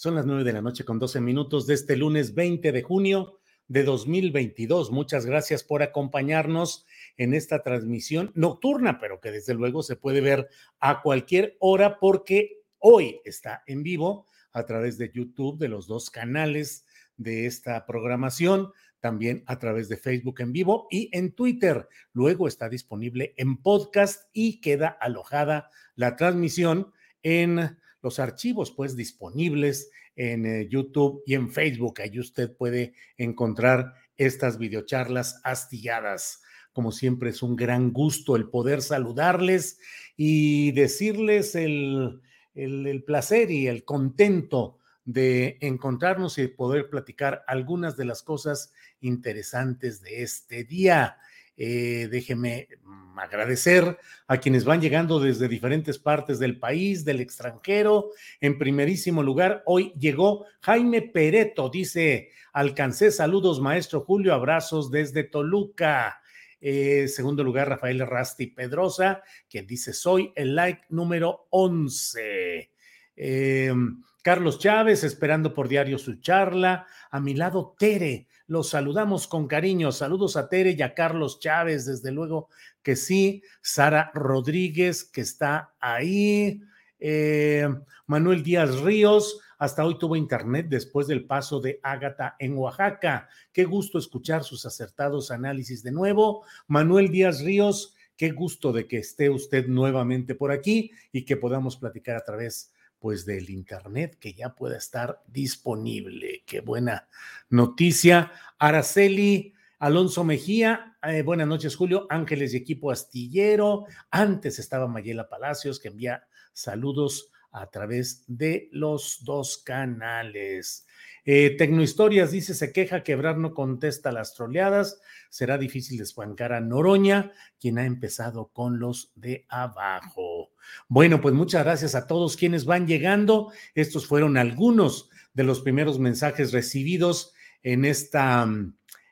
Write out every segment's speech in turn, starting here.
Son las nueve de la noche con 12 minutos de este lunes 20 de junio de 2022. Muchas gracias por acompañarnos en esta transmisión nocturna, pero que desde luego se puede ver a cualquier hora porque hoy está en vivo a través de YouTube de los dos canales de esta programación, también a través de Facebook en vivo y en Twitter. Luego está disponible en podcast y queda alojada la transmisión en los archivos pues disponibles en eh, YouTube y en Facebook. Ahí usted puede encontrar estas videocharlas astilladas. Como siempre es un gran gusto el poder saludarles y decirles el, el, el placer y el contento de encontrarnos y poder platicar algunas de las cosas interesantes de este día. Eh, déjeme mm, agradecer a quienes van llegando desde diferentes partes del país, del extranjero. En primerísimo lugar, hoy llegó Jaime Pereto, dice, alcancé saludos, maestro Julio, abrazos desde Toluca. Eh, segundo lugar, Rafael Rasti Pedrosa, quien dice, soy el like número 11. Eh, Carlos Chávez, esperando por diario su charla. A mi lado, Tere. Los saludamos con cariño. Saludos a Tere y a Carlos Chávez, desde luego que sí. Sara Rodríguez, que está ahí. Eh, Manuel Díaz Ríos, hasta hoy tuvo internet después del paso de Ágata en Oaxaca. Qué gusto escuchar sus acertados análisis de nuevo. Manuel Díaz Ríos, qué gusto de que esté usted nuevamente por aquí y que podamos platicar a través pues del internet que ya pueda estar disponible. Qué buena noticia. Araceli Alonso Mejía, eh, buenas noches Julio, Ángeles y equipo astillero. Antes estaba Mayela Palacios que envía saludos a través de los dos canales. Eh, Tecnohistorias dice, se queja que Ebrard no contesta las troleadas. Será difícil desbancar a Noroña, quien ha empezado con los de abajo. Bueno, pues muchas gracias a todos quienes van llegando. Estos fueron algunos de los primeros mensajes recibidos en esta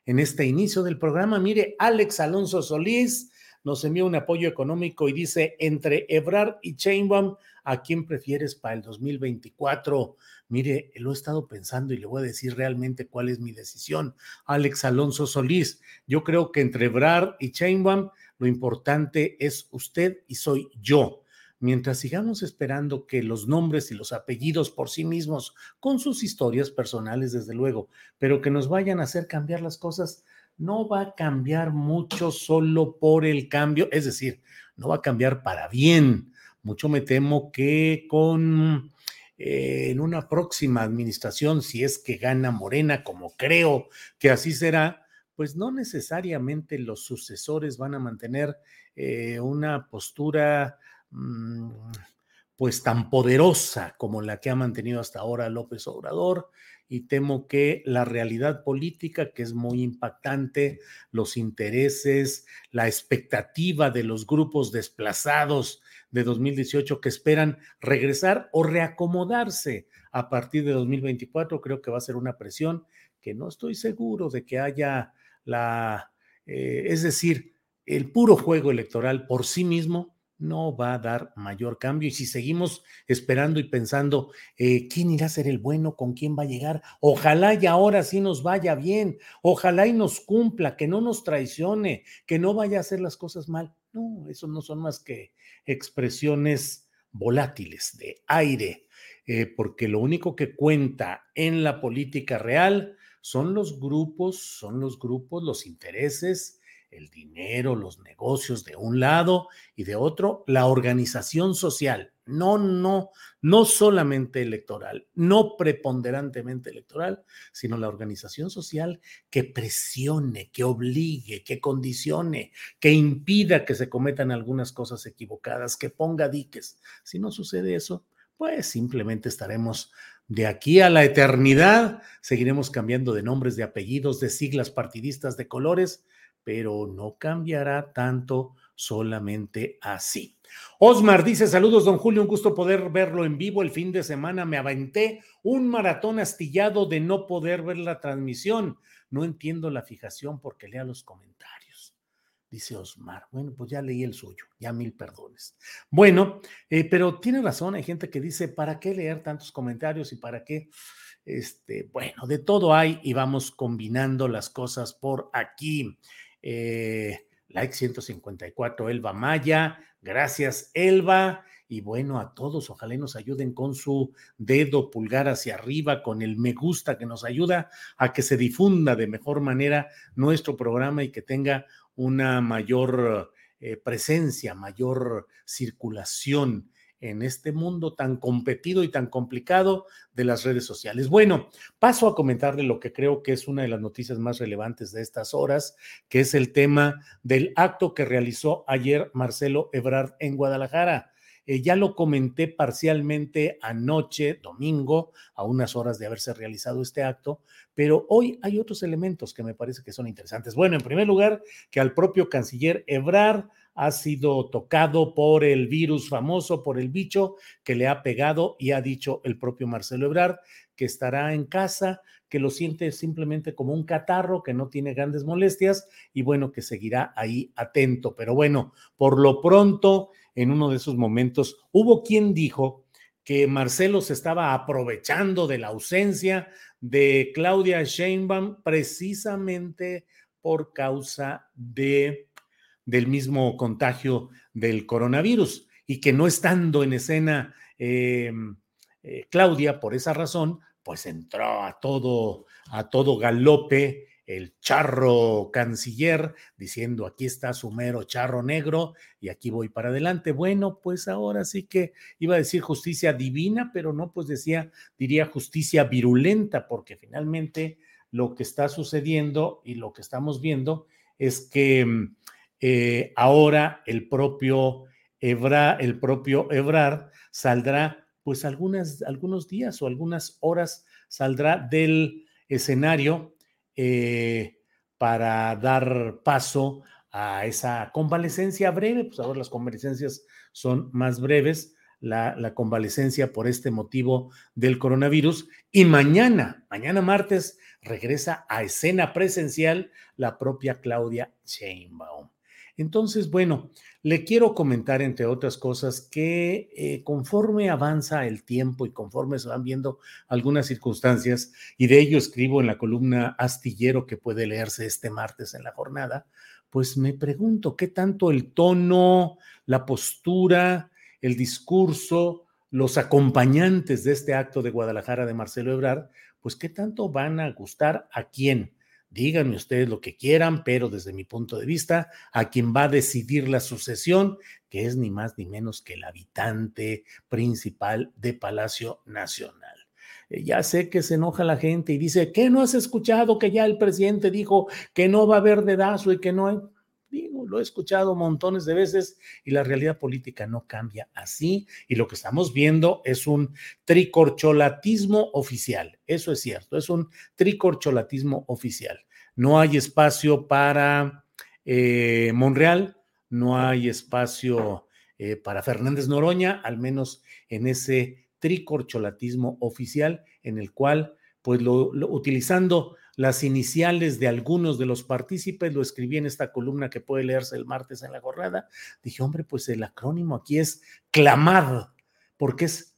en este inicio del programa. Mire, Alex Alonso Solís nos envía un apoyo económico y dice, entre Ebrard y Chainbaum, ¿a quién prefieres para el 2024? Mire, lo he estado pensando y le voy a decir realmente cuál es mi decisión. Alex Alonso Solís, yo creo que entre Ebrard y Chainbaum, lo importante es usted y soy yo mientras sigamos esperando que los nombres y los apellidos por sí mismos, con sus historias personales, desde luego, pero que nos vayan a hacer cambiar las cosas, no va a cambiar mucho solo por el cambio, es decir, no va a cambiar para bien. Mucho me temo que con eh, en una próxima administración, si es que gana Morena, como creo que así será, pues no necesariamente los sucesores van a mantener eh, una postura pues tan poderosa como la que ha mantenido hasta ahora López Obrador y temo que la realidad política, que es muy impactante, los intereses, la expectativa de los grupos desplazados de 2018 que esperan regresar o reacomodarse a partir de 2024, creo que va a ser una presión que no estoy seguro de que haya la Eh, es decir, el puro juego electoral por sí mismo no va a dar mayor cambio. Y si seguimos esperando y pensando, eh, ¿quién irá a ser el bueno? ¿Con quién va a llegar? Ojalá y ahora sí nos vaya bien. Ojalá y nos cumpla, que no nos traicione, que no vaya a hacer las cosas mal. No, eso no son más que expresiones volátiles de aire, eh, porque lo único que cuenta en la política real son los grupos, son los grupos, los intereses el dinero, los negocios de un lado y de otro, la organización social. No, no, no solamente electoral, no preponderantemente electoral, sino la organización social que presione, que obligue, que condicione, que impida que se cometan algunas cosas equivocadas, que ponga diques. Si no sucede eso, pues simplemente estaremos de aquí a la eternidad, seguiremos cambiando de nombres, de apellidos, de siglas partidistas, de colores, pero no cambiará tanto solamente así. Osmar dice, saludos, don Julio, un gusto poder verlo en vivo. El fin de semana me aventé un maratón astillado de no poder ver la transmisión. No entiendo la fijación porque lea los comentarios. Dice Osmar. Bueno, pues ya leí el suyo, ya mil perdones. Bueno, eh, pero tiene razón, hay gente que dice, ¿para qué leer tantos comentarios y para qué? Este, bueno, de todo hay y vamos combinando las cosas por aquí. Eh, like 154, Elba Maya. Gracias, Elba. Y bueno, a todos, ojalá nos ayuden con su dedo pulgar hacia arriba, con el me gusta que nos ayuda a que se difunda de mejor manera nuestro programa y que tenga una mayor eh, presencia, mayor circulación en este mundo tan competido y tan complicado de las redes sociales. Bueno, paso a comentarle lo que creo que es una de las noticias más relevantes de estas horas, que es el tema del acto que realizó ayer Marcelo Ebrard en Guadalajara. Eh, ya lo comenté parcialmente anoche, domingo, a unas horas de haberse realizado este acto, pero hoy hay otros elementos que me parece que son interesantes. Bueno, en primer lugar, que al propio canciller Ebrard ha sido tocado por el virus famoso, por el bicho que le ha pegado y ha dicho el propio Marcelo Ebrard que estará en casa, que lo siente simplemente como un catarro, que no tiene grandes molestias y bueno, que seguirá ahí atento. Pero bueno, por lo pronto, en uno de esos momentos, hubo quien dijo que Marcelo se estaba aprovechando de la ausencia de Claudia Sheinbaum precisamente por causa de del mismo contagio del coronavirus y que no estando en escena eh, eh, Claudia por esa razón, pues entró a todo, a todo galope el charro canciller diciendo aquí está su mero charro negro y aquí voy para adelante. Bueno, pues ahora sí que iba a decir justicia divina, pero no, pues decía, diría justicia virulenta, porque finalmente lo que está sucediendo y lo que estamos viendo es que mm, eh, ahora el propio, Ebra, el propio Ebrard saldrá, pues algunos días o algunas horas saldrá del escenario eh, para dar paso a esa convalecencia breve, pues ahora las convalecencias son más breves, la, la, convalecencia por este motivo del coronavirus. Y mañana, mañana martes, regresa a escena presencial la propia Claudia Sheinbaum. Entonces, bueno, le quiero comentar, entre otras cosas, que eh, conforme avanza el tiempo y conforme se van viendo algunas circunstancias, y de ello escribo en la columna astillero que puede leerse este martes en la jornada, pues me pregunto qué tanto el tono, la postura, el discurso, los acompañantes de este acto de Guadalajara de Marcelo Ebrard, pues qué tanto van a gustar a quién, Díganme ustedes lo que quieran, pero desde mi punto de vista, a quien va a decidir la sucesión, que es ni más ni menos que el habitante principal de Palacio Nacional. Eh, ya sé que se enoja la gente y dice, ¿qué no has escuchado que ya el presidente dijo que no va a haber dedazo y que no hay? Digo, lo he escuchado montones de veces y la realidad política no cambia así. Y lo que estamos viendo es un tricorcholatismo oficial. Eso es cierto, es un tricorcholatismo oficial. No hay espacio para eh, Monreal, no hay espacio eh, para Fernández Noroña, al menos en ese tricorcholatismo oficial en el cual, pues lo, utilizando las iniciales de algunos de los partícipes, lo escribí en esta columna que puede leerse el martes en la jornada. Dije, hombre, pues el acrónimo aquí es CLAMAD, porque es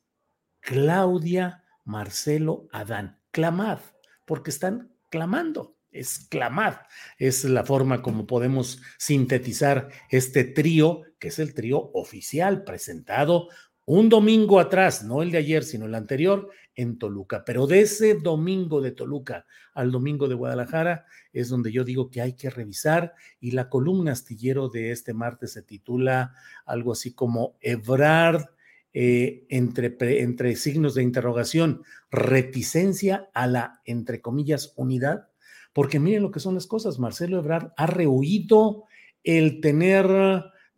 Claudia Marcelo Adán. CLAMAD, porque están clamando es clamar. Es la forma como podemos sintetizar este trío, que es el trío oficial presentado un domingo atrás, no el de ayer, sino el anterior, en Toluca. Pero de ese domingo de Toluca al domingo de Guadalajara es donde yo digo que hay que revisar y la columna astillero de este martes se titula algo así como Ebrard eh, entre, entre signos de interrogación, reticencia a la, entre comillas, unidad porque miren lo que son las cosas. Marcelo Ebrard ha rehuido el tener,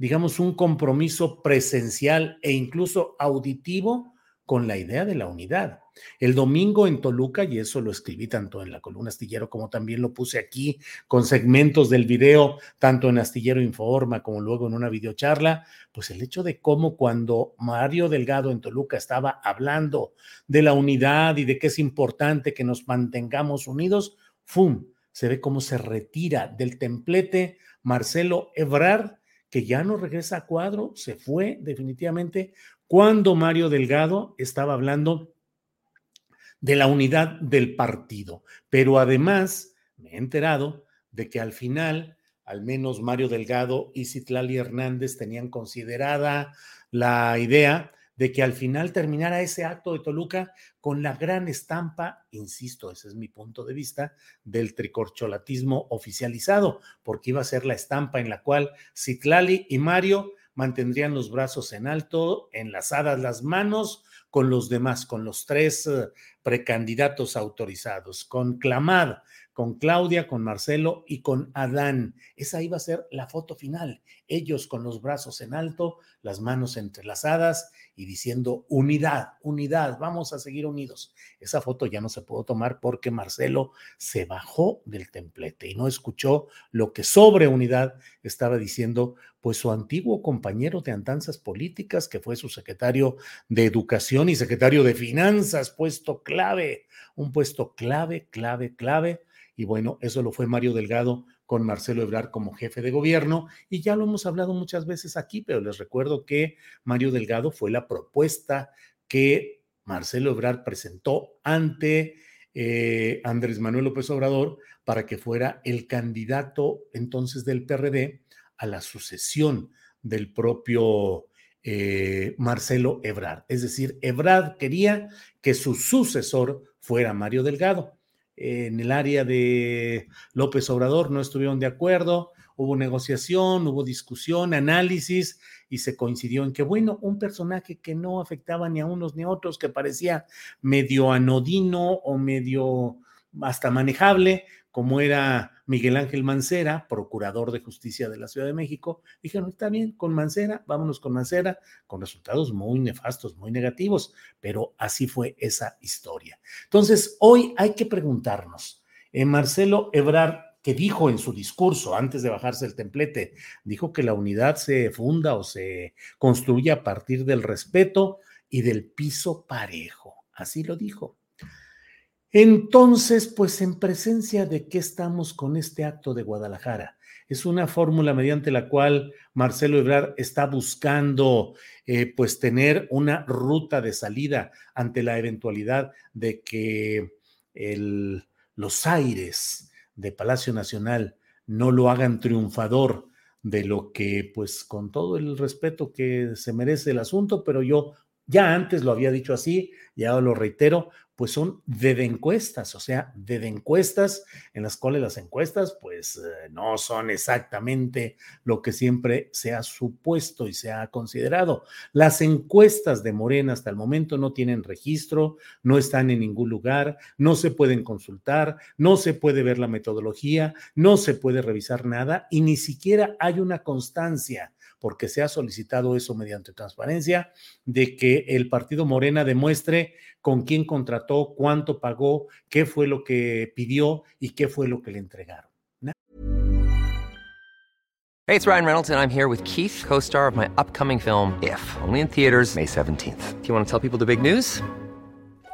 digamos, un compromiso presencial e incluso auditivo con la idea de la unidad. El domingo en Toluca, y eso lo escribí tanto en la columna Astillero como también lo puse aquí con segmentos del video, tanto en Astillero Informa como luego en una videocharla, pues el hecho de cómo cuando Mario Delgado en Toluca estaba hablando de la unidad y de que es importante que nos mantengamos unidos, ¡fum! Se ve cómo se retira del templete Marcelo Ebrard, que ya no regresa a cuadro, se fue definitivamente cuando Mario Delgado estaba hablando de la unidad del partido. Pero además me he enterado de que al final, al menos Mario Delgado y Citlali Hernández tenían considerada la idea de que al final terminara ese acto de Toluca con la gran estampa, insisto, ese es mi punto de vista, del tricorcholatismo oficializado, porque iba a ser la estampa en la cual Citlali y Mario mantendrían los brazos en alto, enlazadas las manos con los demás, con los tres eh, precandidatos autorizados, con Clamad, con Claudia, con Marcelo y con Adán. Esa iba a ser la foto final. Ellos con los brazos en alto, las manos entrelazadas y diciendo unidad, unidad, vamos a seguir unidos. Esa foto ya no se pudo tomar porque Marcelo se bajó del templete y no escuchó lo que sobre unidad estaba diciendo pues su antiguo compañero de andanzas políticas, que fue su secretario de Educación y secretario de Finanzas, puesto clave, un puesto clave, clave, clave y bueno, eso lo fue Mario Delgado con Marcelo Ebrard como jefe de gobierno y ya lo hemos hablado muchas veces aquí, pero les recuerdo que Mario Delgado fue la propuesta que Marcelo Ebrard presentó ante eh, Andrés Manuel López Obrador para que fuera el candidato entonces del PRD a la sucesión del propio eh, Marcelo Ebrard. Es decir, Ebrard quería que su sucesor fuera Mario Delgado en el área de López Obrador no estuvieron de acuerdo, hubo negociación, hubo discusión, análisis y se coincidió en que, bueno, un personaje que no afectaba ni a unos ni a otros, que parecía medio anodino o medio hasta manejable, como era Miguel Ángel Mancera, procurador de justicia de la Ciudad de México, dijeron, está bien, con Mancera, vámonos con Mancera, con resultados muy nefastos, muy negativos, pero así fue esa historia. Entonces, hoy hay que preguntarnos, eh, Marcelo Ebrard, que dijo en su discurso antes de bajarse el templete, dijo que la unidad se funda o se construye a partir del respeto y del piso parejo, así lo dijo. Entonces, pues en presencia de qué estamos con este acto de Guadalajara. Es una fórmula mediante la cual Marcelo Ebrard está buscando eh, pues tener una ruta de salida ante la eventualidad de que los aires de Palacio Nacional no lo hagan triunfador de lo que, pues con todo el respeto que se merece el asunto, pero yo ya antes lo había dicho así, ya lo reitero, pues son de encuestas, o sea, de encuestas en las cuales las encuestas pues eh, no son exactamente lo que siempre se ha supuesto y se ha considerado. Las encuestas de Morena hasta el momento no tienen registro, no están en ningún lugar, no se pueden consultar, no se puede ver la metodología, no se puede revisar nada y ni siquiera hay una constancia porque se ha solicitado eso mediante transparencia, de que el partido Morena demuestre con quién contrató, cuánto pagó, qué fue lo que pidió y qué fue lo que le entregaron. Hey, it's Ryan Reynolds and I'm here with Keith, co-star of my upcoming film If, only in theaters May 17th. Do you want to tell people the big news?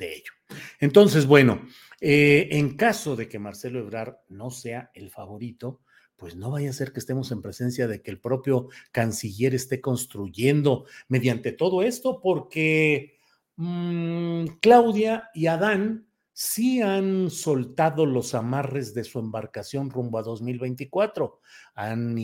de ello. Entonces, bueno, eh, en caso de que Marcelo Ebrard no sea el favorito, pues no vaya a ser que estemos en presencia de que el propio canciller esté construyendo mediante todo esto, porque mmm, Claudia y Adán sí han soltado los amarres de su embarcación rumbo a 2024, han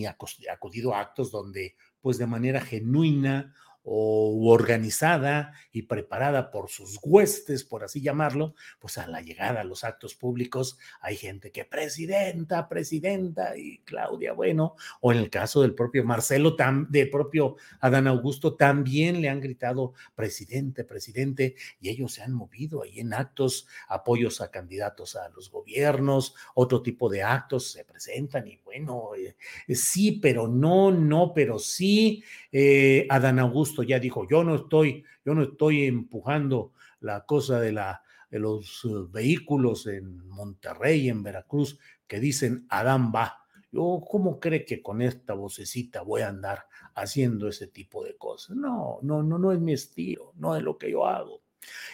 acudido a actos donde, pues de manera genuina, o organizada y preparada por sus huestes, por así llamarlo, pues a la llegada a los actos públicos hay gente que presidenta, presidenta y Claudia, bueno, o en el caso del propio Marcelo, del propio Adán Augusto, también le han gritado presidente, presidente, y ellos se han movido ahí en actos, apoyos a candidatos a los gobiernos, otro tipo de actos se presentan y bueno, eh, sí, pero no, no, pero sí, eh, Adán Augusto ya dijo, yo no estoy, yo no estoy empujando la cosa de, la, de los eh, vehículos en Monterrey, en Veracruz, que dicen Adán va. Yo, ¿cómo cree que con esta vocecita voy a andar haciendo ese tipo de cosas? No, no, no, no es mi estilo, no es lo que yo hago.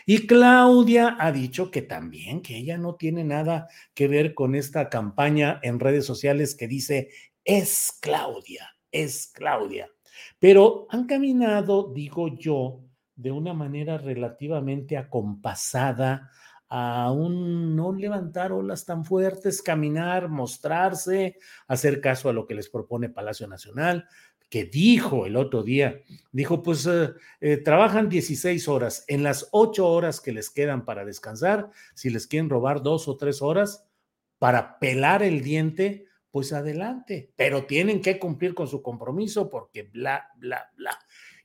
Y Claudia ha dicho que también, que ella no tiene nada que ver con esta campaña en redes sociales que dice, es Claudia, es Claudia pero han caminado, digo yo, de una manera relativamente acompasada a un no levantar olas tan fuertes, caminar, mostrarse, hacer caso a lo que les propone Palacio Nacional, que dijo el otro día, dijo, pues eh, eh, trabajan 16 horas, en las 8 horas que les quedan para descansar, si les quieren robar dos o tres horas para pelar el diente, pues adelante, pero tienen que cumplir con su compromiso porque bla, bla, bla.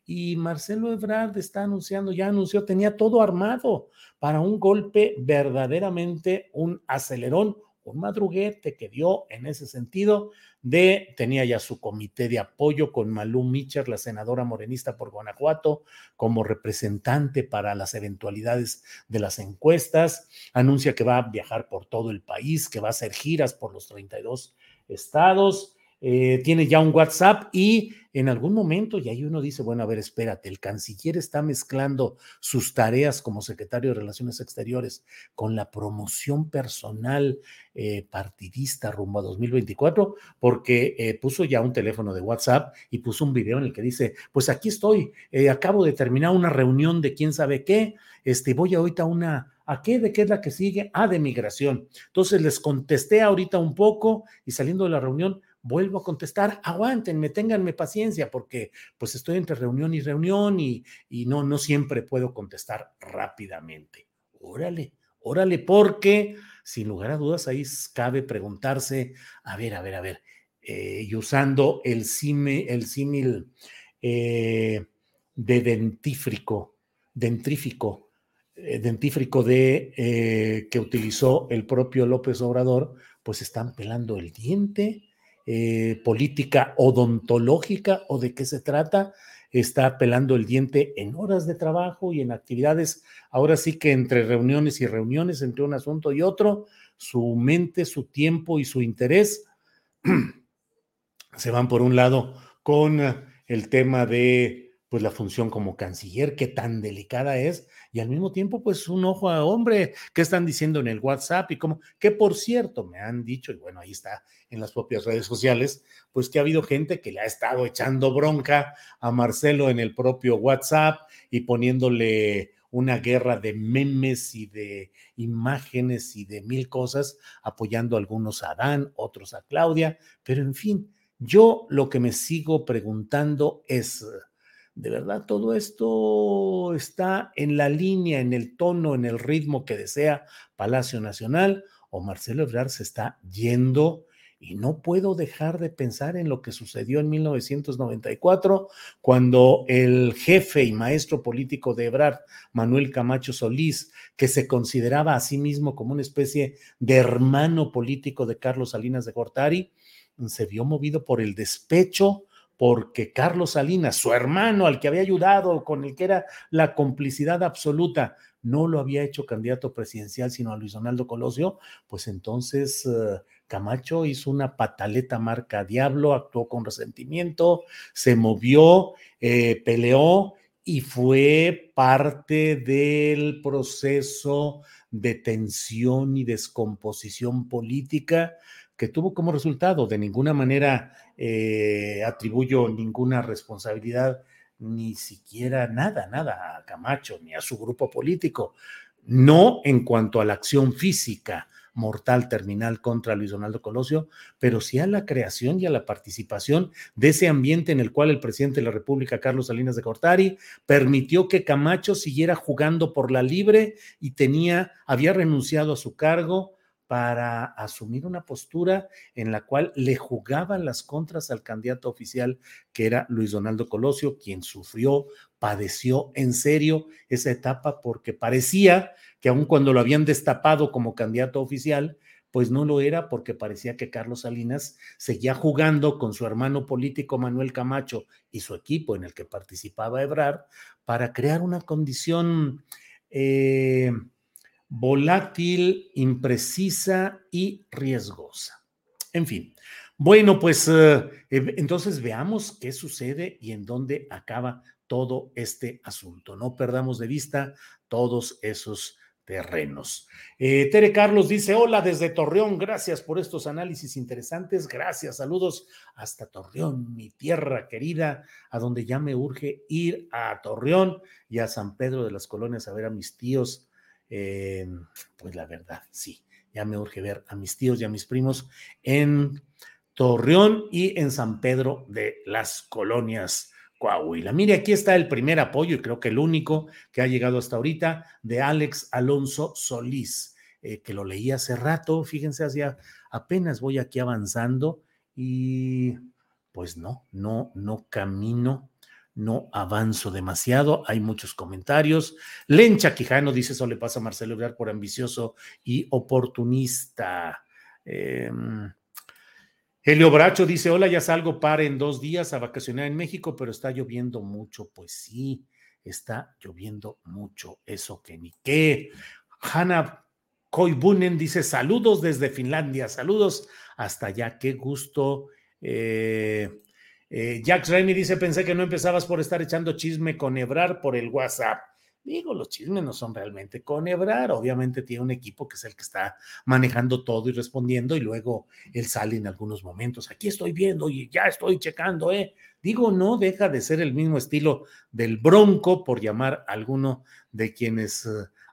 Y Marcelo Ebrard está anunciando, ya anunció, tenía todo armado para un golpe verdaderamente un acelerón, un madruguete que dio en ese sentido de, tenía ya su comité de apoyo con Malú Micher, la senadora morenista por Guanajuato, como representante para las eventualidades de las encuestas, anuncia que va a viajar por todo el país, que va a hacer giras por los 32 estados, eh, tiene ya un WhatsApp y en algún momento, y ahí uno dice, bueno, a ver, espérate, el canciller está mezclando sus tareas como secretario de Relaciones Exteriores con la promoción personal eh, partidista rumbo a 2024, porque eh, puso ya un teléfono de WhatsApp y puso un video en el que dice, pues aquí estoy, acabo de terminar una reunión de quién sabe qué, este, voy ahorita a una ¿A qué? ¿De qué es la que sigue? Ah, de migración. Entonces les contesté ahorita un poco y saliendo de la reunión vuelvo a contestar, aguántenme, ténganme paciencia porque pues estoy entre reunión y reunión y, y no, no siempre puedo contestar rápidamente. Órale, órale, porque sin lugar a dudas ahí cabe preguntarse, a ver, a ver, a ver, eh, y usando el, el símil eh, de dentífrico, dentrífico, dentífrico de eh, que utilizó el propio López Obrador, pues están pelando el diente, eh, política odontológica o de qué se trata, está pelando el diente en horas de trabajo y en actividades, ahora sí que entre reuniones y reuniones, entre un asunto y otro, su mente, su tiempo y su interés se van por un lado con el tema de pues la función como canciller, qué tan delicada es, y al mismo tiempo, pues un ojo a hombre, qué están diciendo en el WhatsApp y cómo, que por cierto, me han dicho, y bueno, ahí está en las propias redes sociales, pues que ha habido gente que le ha estado echando bronca a Marcelo en el propio WhatsApp y poniéndole una guerra de memes y de imágenes y de mil cosas, apoyando algunos a Adán, otros a Claudia, pero en fin, yo lo que me sigo preguntando es, ¿de verdad todo esto está en la línea, en el tono, en el ritmo que desea Palacio Nacional? ¿O Marcelo Ebrard se está yendo y no puedo dejar de pensar en lo que sucedió en 1994, cuando el jefe y maestro político de Ebrard, Manuel Camacho Solís, que se consideraba a sí mismo como una especie de hermano político de Carlos Salinas de Gortari, se vio movido por el despecho porque Carlos Salinas, su hermano, al que había ayudado, con el que era la complicidad absoluta, no lo había hecho candidato presidencial, sino a Luis Donaldo Colosio, pues entonces eh, Camacho hizo una pataleta marca Diablo, actuó con resentimiento, se movió, eh, peleó y fue parte del proceso de tensión y descomposición política que tuvo como resultado, de ninguna manera eh, atribuyo ninguna responsabilidad, ni siquiera nada, nada a Camacho, ni a su grupo político, no en cuanto a la acción física mortal terminal contra Luis Donaldo Colosio, pero sí a la creación y a la participación de ese ambiente en el cual el presidente de la República, Carlos Salinas de Cortari, permitió que Camacho siguiera jugando por la libre y tenía, había renunciado a su cargo para asumir una postura en la cual le jugaban las contras al candidato oficial que era Luis Donaldo Colosio, quien sufrió, padeció en serio esa etapa porque parecía que aun cuando lo habían destapado como candidato oficial, pues no lo era porque parecía que Carlos Salinas seguía jugando con su hermano político Manuel Camacho y su equipo en el que participaba Ebrard para crear una condición eh, volátil, imprecisa y riesgosa. En fin, bueno, pues eh, entonces veamos qué sucede y en dónde acaba todo este asunto. No perdamos de vista todos esos terrenos. Eh, Tere Carlos dice, hola desde Torreón, gracias por estos análisis interesantes, gracias, saludos hasta Torreón, mi tierra querida, a donde ya me urge ir a Torreón y a San Pedro de las Colonias a ver a mis tíos eh, pues la verdad, sí, ya me urge ver a mis tíos y a mis primos en Torreón y en San Pedro de las Colonias. Coahuila. Mire, aquí está el primer apoyo y creo que el único que ha llegado hasta ahorita de Alex Alonso Solís, eh, que lo leí hace rato, fíjense, hacia apenas voy aquí avanzando y pues no, no, no camino no avanzo demasiado. Hay muchos comentarios. Lencha Quijano dice: Eso le pasa a Marcelo Ebrard por ambicioso y oportunista. Eh, Helio Bracho dice: Hola, ya salgo para en dos días a vacacionar en México, pero está lloviendo mucho. Pues sí, está lloviendo mucho. Eso que ni qué. Hanna Koibunen dice: Saludos desde Finlandia, saludos hasta allá. Qué gusto. Eh, eh, Jack Rennie dice: Pensé que no empezabas por estar echando chisme con Ebrar por el WhatsApp. Digo, los chismes no son realmente con Ebrar. Obviamente tiene un equipo que es el que está manejando todo y respondiendo, y luego él sale en algunos momentos. Aquí estoy viendo y ya estoy checando, ¿eh? Digo, no deja de ser el mismo estilo del Bronco, por llamar a alguno de quienes eh,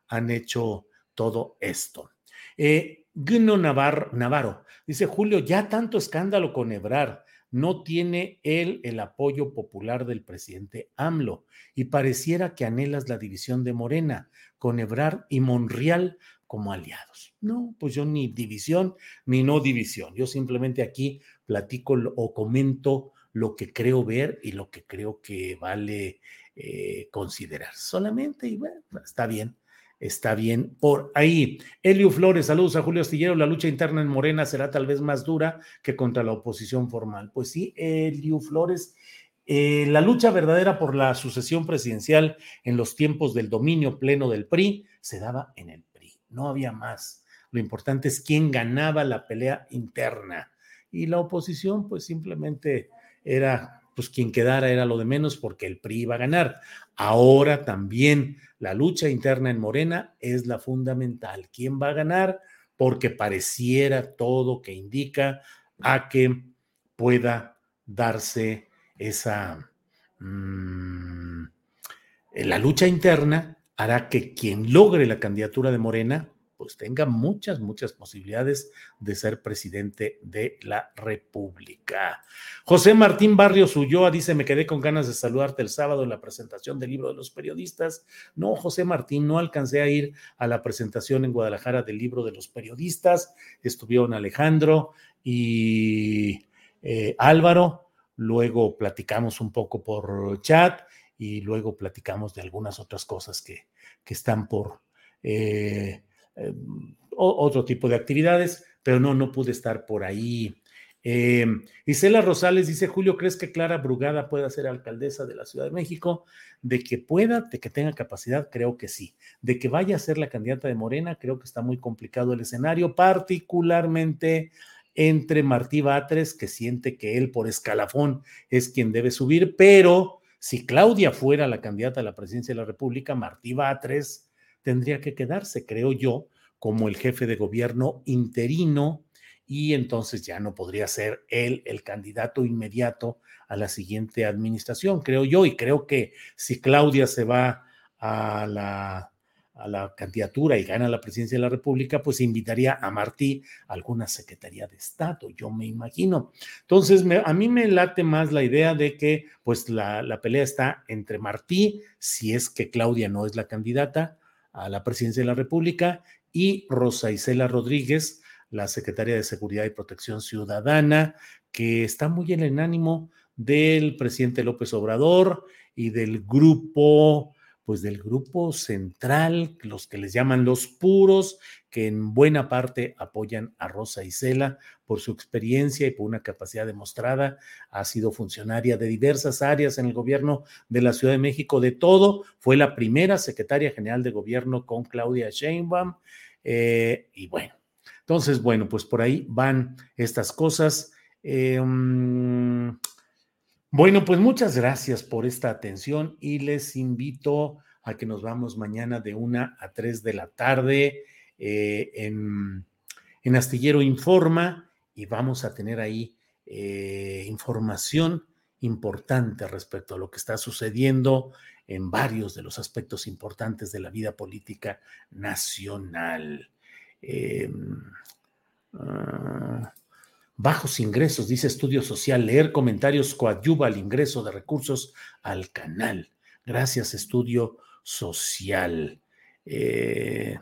han hecho todo esto. Eh, Navarro dice: Julio, ya tanto escándalo con Ebrar no tiene él el apoyo popular del presidente AMLO y pareciera que anhelas la división de Morena con Ebrard y Monreal como aliados. No, pues yo ni división ni no división. Yo simplemente aquí platico o comento lo que creo ver y lo que creo que vale eh, considerar. Solamente, y bueno, está bien está bien por ahí. Elio Flores, saludos a Julio Astillero. La lucha interna en Morena será tal vez más dura que contra la oposición formal. Pues sí, Elio Flores. Eh, la lucha verdadera por la sucesión presidencial en los tiempos del dominio pleno del PRI se daba en el PRI, no había más. Lo importante es quién ganaba la pelea interna. Y la oposición, pues simplemente era pues quien quedara era lo de menos porque el PRI iba a ganar. Ahora también la lucha interna en Morena es la fundamental. ¿Quién va a ganar? Porque pareciera todo que indica a que pueda darse esa... Mm, la lucha interna hará que quien logre la candidatura de Morena pues tenga muchas, muchas posibilidades de ser presidente de la República. José Martín Barrios Ulloa dice, me quedé con ganas de saludarte el sábado en la presentación del libro de los periodistas. No, José Martín, no alcancé a ir a la presentación en Guadalajara del libro de los periodistas. Estuvieron Alejandro y eh, Álvaro. Luego platicamos un poco por chat y luego platicamos de algunas otras cosas que, que están por... Eh, eh, otro tipo de actividades, pero no, no pude estar por ahí. Eh, Isela Rosales dice, Julio, ¿crees que Clara Brugada pueda ser alcaldesa de la Ciudad de México? De que pueda, de que tenga capacidad, creo que sí. De que vaya a ser la candidata de Morena, creo que está muy complicado el escenario, particularmente entre Martí Batres, que siente que él por escalafón es quien debe subir, pero si Claudia fuera la candidata a la presidencia de la República, Martí Batres tendría que quedarse, creo yo, como el jefe de gobierno interino y entonces ya no podría ser él el candidato inmediato a la siguiente administración, creo yo, y creo que si Claudia se va a la, a la candidatura y gana la presidencia de la República, pues invitaría a Martí a alguna Secretaría de Estado, yo me imagino. Entonces, a mí me late más la idea de que pues la, la pelea está entre Martí, si es que Claudia no es la candidata, a la presidencia de la República, y Rosa Isela Rodríguez, la secretaria de Seguridad y Protección Ciudadana, que está muy en el ánimo del presidente López Obrador y del grupo pues del grupo central, los que les llaman los puros, que en buena parte apoyan a Rosa Isela por su experiencia y por una capacidad demostrada. Ha sido funcionaria de diversas áreas en el gobierno de la Ciudad de México, de todo. Fue la primera secretaria general de gobierno con Claudia Sheinbaum. Eh, y bueno, entonces, bueno, pues por ahí van estas cosas. Mm, bueno, pues muchas gracias por esta atención y les invito a que nos vamos mañana de una a tres de la tarde eh, en, Astillero Informa y vamos a tener ahí eh, información importante respecto a lo que está sucediendo en varios de los aspectos importantes de la vida política nacional. Em, ah, Bajos ingresos, dice Estudio Social. Leer comentarios coadyuva al ingreso de recursos al canal. Gracias, Estudio Social. Eh,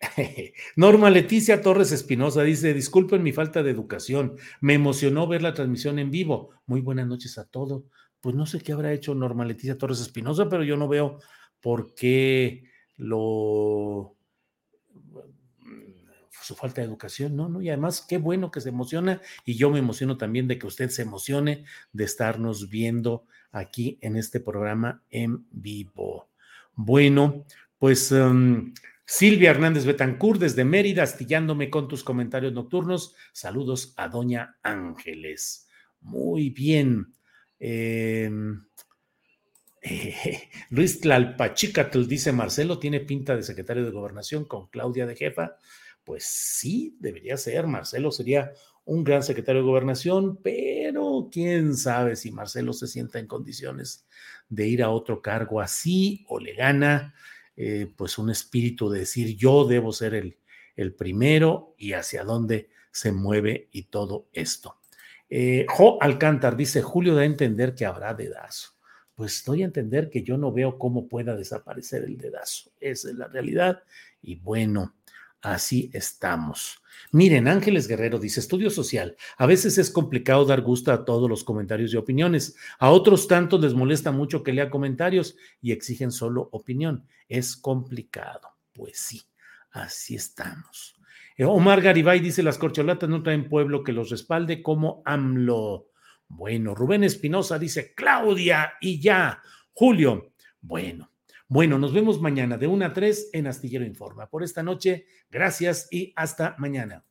Norma Leticia Torres Espinosa dice, disculpen mi falta de educación, me emocionó ver la transmisión en vivo. Muy buenas noches a todos. Pues no sé qué habrá hecho Norma Leticia Torres Espinosa, pero yo no veo por qué lo su falta de educación, no, no, y además qué bueno que se emociona y yo me emociono también de que usted se emocione de estarnos viendo aquí en este programa en vivo. Bueno, pues um, Silvia Hernández Betancur desde Mérida, astillándome con tus comentarios nocturnos. Saludos a Doña Ángeles. Muy bien. Eh, eh, Luis Tlalpachicatl dice Marcelo tiene pinta de secretario de gobernación con Claudia de jefa. Pues sí, debería ser. Marcelo sería un gran secretario de gobernación, pero quién sabe si Marcelo se sienta en condiciones de ir a otro cargo así o le gana eh, pues un espíritu de decir yo debo ser el, el primero y hacia dónde se mueve y todo esto. Eh, jo Alcántar dice, Julio da a entender que habrá dedazo. Pues doy a entender que yo no veo cómo pueda desaparecer el dedazo. Esa es la realidad. Y bueno, Así estamos. Miren, Ángeles Guerrero dice, estudio social. A veces es complicado dar gusto a todos los comentarios y opiniones. A otros tantos les molesta mucho que lea comentarios y exigen solo opinión. Es complicado. Pues sí, así estamos. Eh, Omar Garibay dice, las corcholatas no traen pueblo que los respalde como AMLO. Bueno, Rubén Espinosa dice, Claudia y ya. Julio, bueno, bueno, nos vemos mañana de 1 a 3 en Astillero Informa. Por esta noche, gracias y hasta mañana.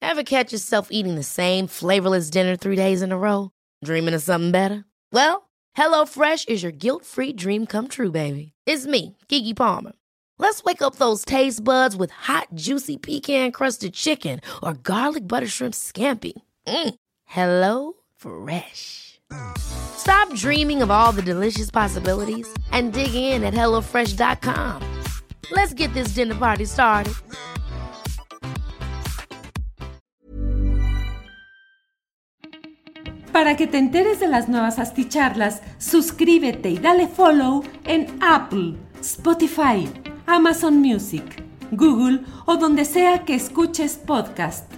Ever catch yourself eating the same flavorless dinner three days in a row? Dreaming of something better? Well, HelloFresh is your guilt-free dream come true, baby. It's me, Kiki Palmer. Let's wake up those taste buds with hot, juicy pecan-crusted chicken or garlic butter shrimp scampi. Mm. Hello Fresh. Stop dreaming of all the delicious possibilities and dig in at HelloFresh.com. Let's get this dinner party started. Para que te enteres de las nuevas asticharlas, suscríbete y dale follow en Apple, Spotify, Amazon Music, Google o donde sea que escuches podcast.